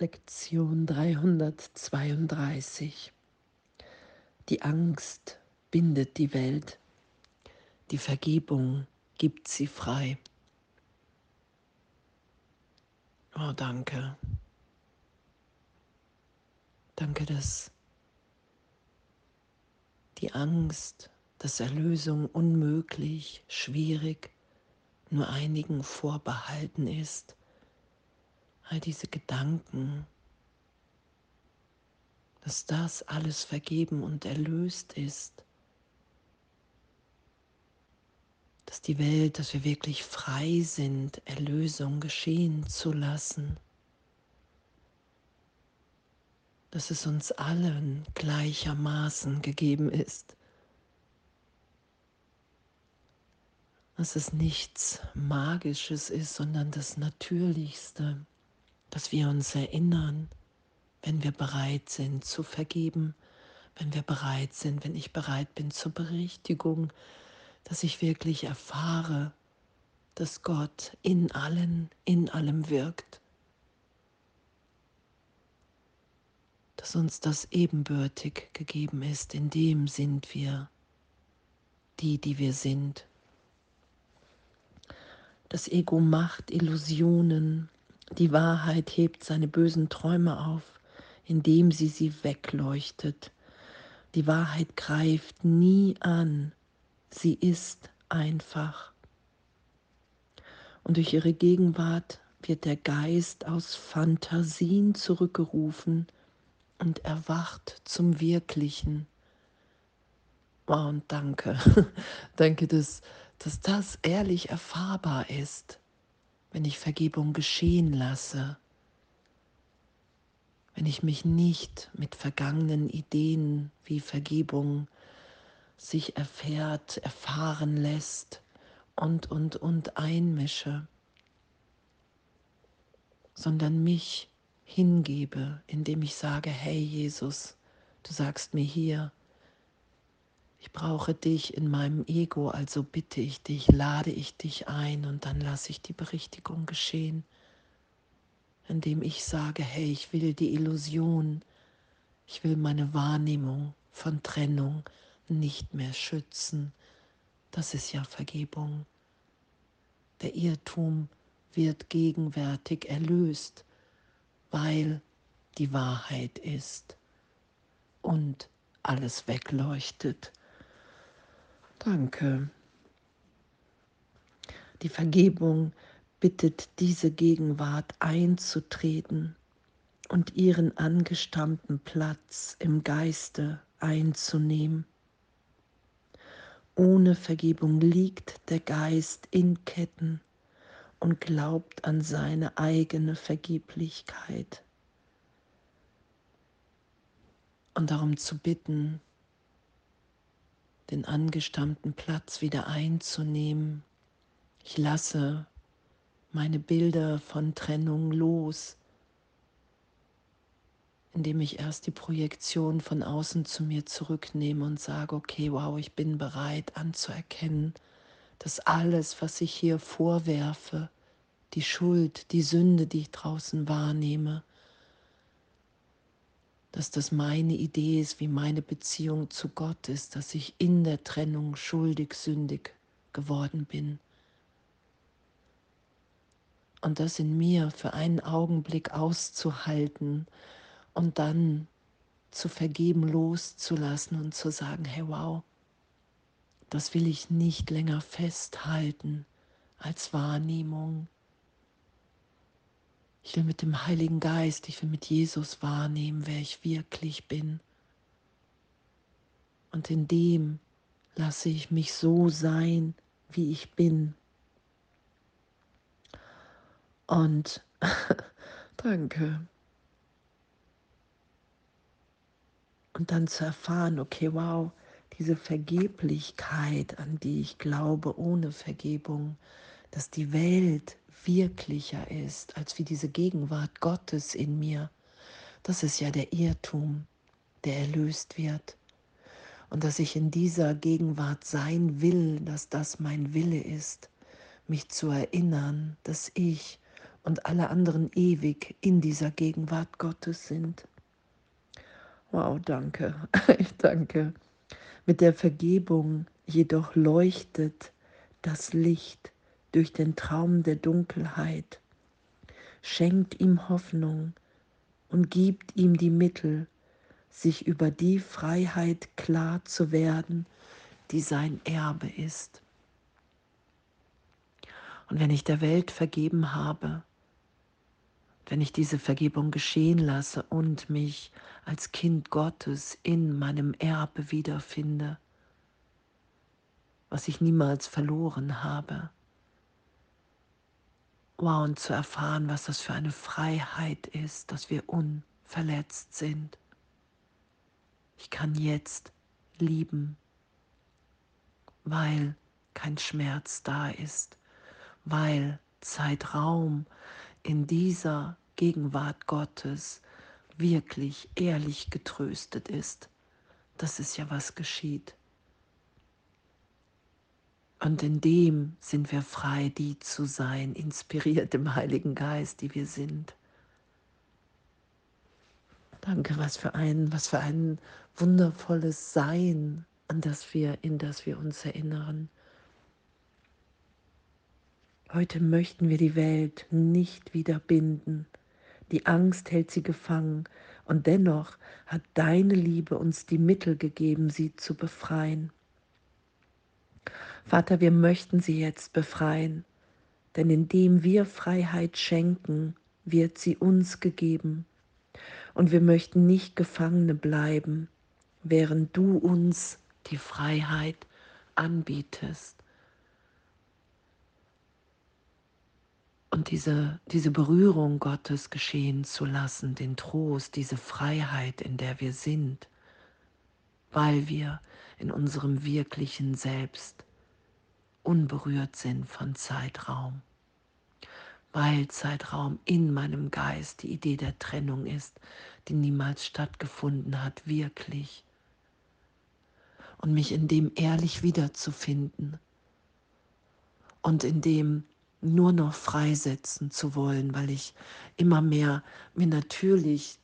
Lektion 332. Die Angst bindet die Welt, die Vergebung gibt sie frei. Oh, danke. Danke, dass die Angst, dass Erlösung unmöglich, schwierig, nur einigen vorbehalten ist all diese Gedanken, dass das alles vergeben und erlöst ist, dass die Welt, dass wir wirklich frei sind, Erlösung geschehen zu lassen, dass es uns allen gleichermaßen gegeben ist, dass es nichts Magisches ist, sondern das Natürlichste dass wir uns erinnern, wenn wir bereit sind zu vergeben, wenn wir bereit sind, wenn ich bereit bin zur Berichtigung, dass ich wirklich erfahre, dass Gott in allen, in allem wirkt, dass uns das ebenbürtig gegeben ist, in dem sind wir die, die wir sind. Das Ego macht Illusionen, die Wahrheit hebt seine bösen Träume auf, indem sie sie wegleuchtet. Die Wahrheit greift nie an, sie ist einfach. Und durch ihre Gegenwart wird der Geist aus Fantasien zurückgerufen und erwacht zum Wirklichen. Und danke, danke, dass, dass das ehrlich erfahrbar ist wenn ich Vergebung geschehen lasse, wenn ich mich nicht mit vergangenen Ideen wie Vergebung sich erfährt, erfahren lässt und, und, und einmische, sondern mich hingebe, indem ich sage, hey Jesus, du sagst mir hier, ich brauche dich in meinem Ego, also bitte ich dich, lade ich dich ein und dann lasse ich die Berichtigung geschehen, indem ich sage, hey, ich will die Illusion, ich will meine Wahrnehmung von Trennung nicht mehr schützen. Das ist ja Vergebung. Der Irrtum wird gegenwärtig erlöst, weil die Wahrheit ist und alles wegleuchtet. Danke. Die Vergebung bittet diese Gegenwart einzutreten und ihren angestammten Platz im Geiste einzunehmen. Ohne Vergebung liegt der Geist in Ketten und glaubt an seine eigene Vergeblichkeit. Und darum zu bitten, den angestammten Platz wieder einzunehmen. Ich lasse meine Bilder von Trennung los, indem ich erst die Projektion von außen zu mir zurücknehme und sage, okay, wow, ich bin bereit anzuerkennen, dass alles, was ich hier vorwerfe, die Schuld, die Sünde, die ich draußen wahrnehme, dass das meine Idee ist, wie meine Beziehung zu Gott ist, dass ich in der Trennung schuldig, sündig geworden bin. Und das in mir für einen Augenblick auszuhalten und dann zu vergeben, loszulassen und zu sagen, hey wow, das will ich nicht länger festhalten als Wahrnehmung, ich will mit dem Heiligen Geist, ich will mit Jesus wahrnehmen, wer ich wirklich bin. Und in dem lasse ich mich so sein, wie ich bin. Und danke. Und dann zu erfahren, okay, wow, diese Vergeblichkeit, an die ich glaube, ohne Vergebung, dass die Welt wirklicher ist als wie diese Gegenwart Gottes in mir. Das ist ja der Irrtum, der erlöst wird. Und dass ich in dieser Gegenwart sein will, dass das mein Wille ist, mich zu erinnern, dass ich und alle anderen ewig in dieser Gegenwart Gottes sind. Wow, danke, ich danke. Mit der Vergebung jedoch leuchtet das Licht durch den Traum der Dunkelheit, schenkt ihm Hoffnung und gibt ihm die Mittel, sich über die Freiheit klar zu werden, die sein Erbe ist. Und wenn ich der Welt vergeben habe, wenn ich diese Vergebung geschehen lasse und mich als Kind Gottes in meinem Erbe wiederfinde, was ich niemals verloren habe. Wow, und zu erfahren, was das für eine Freiheit ist, dass wir unverletzt sind. Ich kann jetzt lieben, weil kein Schmerz da ist, weil Zeitraum in dieser Gegenwart Gottes wirklich ehrlich getröstet ist. Das ist ja was geschieht. Und in dem sind wir frei, die zu sein, inspiriert im Heiligen Geist, die wir sind. Danke, was für ein, was für ein wundervolles Sein, an das wir, in das wir uns erinnern. Heute möchten wir die Welt nicht wieder binden. Die Angst hält sie gefangen, und dennoch hat deine Liebe uns die Mittel gegeben, sie zu befreien. Vater, wir möchten sie jetzt befreien, denn indem wir Freiheit schenken, wird sie uns gegeben. Und wir möchten nicht Gefangene bleiben, während du uns die Freiheit anbietest. Und diese, diese Berührung Gottes geschehen zu lassen, den Trost, diese Freiheit, in der wir sind, weil wir in unserem wirklichen Selbst unberührt sind von Zeitraum, weil Zeitraum in meinem Geist die Idee der Trennung ist, die niemals stattgefunden hat, wirklich. Und mich in dem ehrlich wiederzufinden und in dem nur noch freisetzen zu wollen, weil ich immer mehr mir natürlich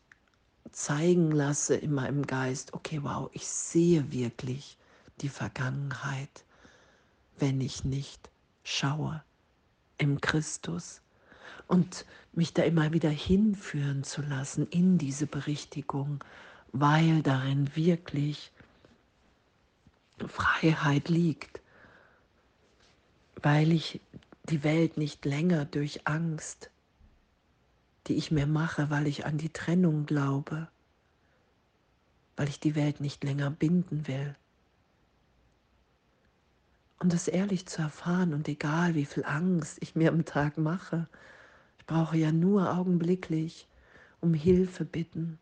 zeigen lasse in meinem Geist, okay, wow, ich sehe wirklich die Vergangenheit wenn ich nicht schaue im Christus. Und mich da immer wieder hinführen zu lassen in diese Berichtigung, weil darin wirklich Freiheit liegt, weil ich die Welt nicht länger durch Angst, die ich mir mache, weil ich an die Trennung glaube, weil ich die Welt nicht länger binden will, und das ehrlich zu erfahren und egal wie viel Angst ich mir am Tag mache, ich brauche ja nur augenblicklich um Hilfe bitten,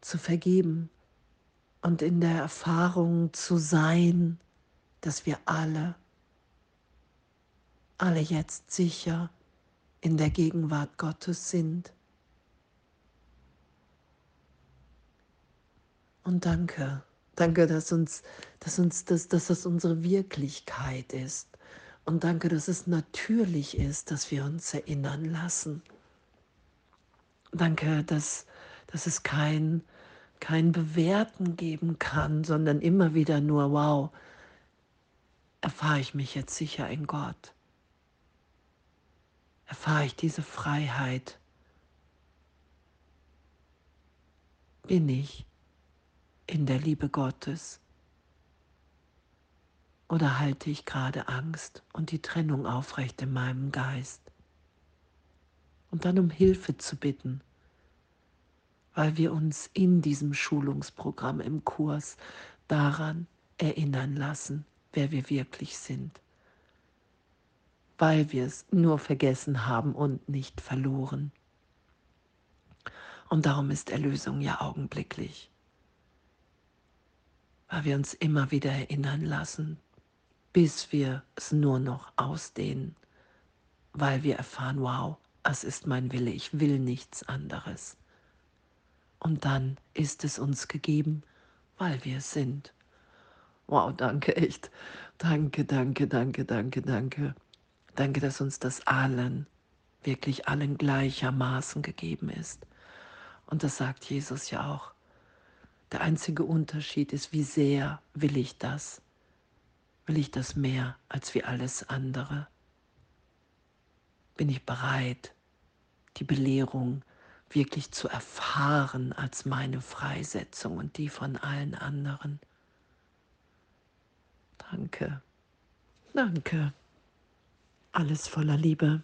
zu vergeben und in der Erfahrung zu sein, dass wir alle, alle jetzt sicher in der Gegenwart Gottes sind. Und danke Danke, dass uns, dass uns das, dass das unsere Wirklichkeit ist. Und danke, dass es natürlich ist, dass wir uns erinnern lassen. Danke, dass, dass es kein, kein Bewerten geben kann, sondern immer wieder nur, wow, erfahre ich mich jetzt sicher in Gott? Erfahre ich diese Freiheit? Bin ich in der Liebe Gottes? Oder halte ich gerade Angst und die Trennung aufrecht in meinem Geist? Und dann um Hilfe zu bitten, weil wir uns in diesem Schulungsprogramm im Kurs daran erinnern lassen, wer wir wirklich sind, weil wir es nur vergessen haben und nicht verloren. Und darum ist Erlösung ja augenblicklich weil wir uns immer wieder erinnern lassen, bis wir es nur noch ausdehnen, weil wir erfahren, wow, es ist mein Wille, ich will nichts anderes. Und dann ist es uns gegeben, weil wir es sind. Wow, danke echt. Danke, danke, danke, danke, danke. Danke, dass uns das allen wirklich allen gleichermaßen gegeben ist. Und das sagt Jesus ja auch. Der einzige Unterschied ist, wie sehr will ich das? Will ich das mehr als wie alles andere? Bin ich bereit, die Belehrung wirklich zu erfahren als meine Freisetzung und die von allen anderen? Danke, danke. Alles voller Liebe.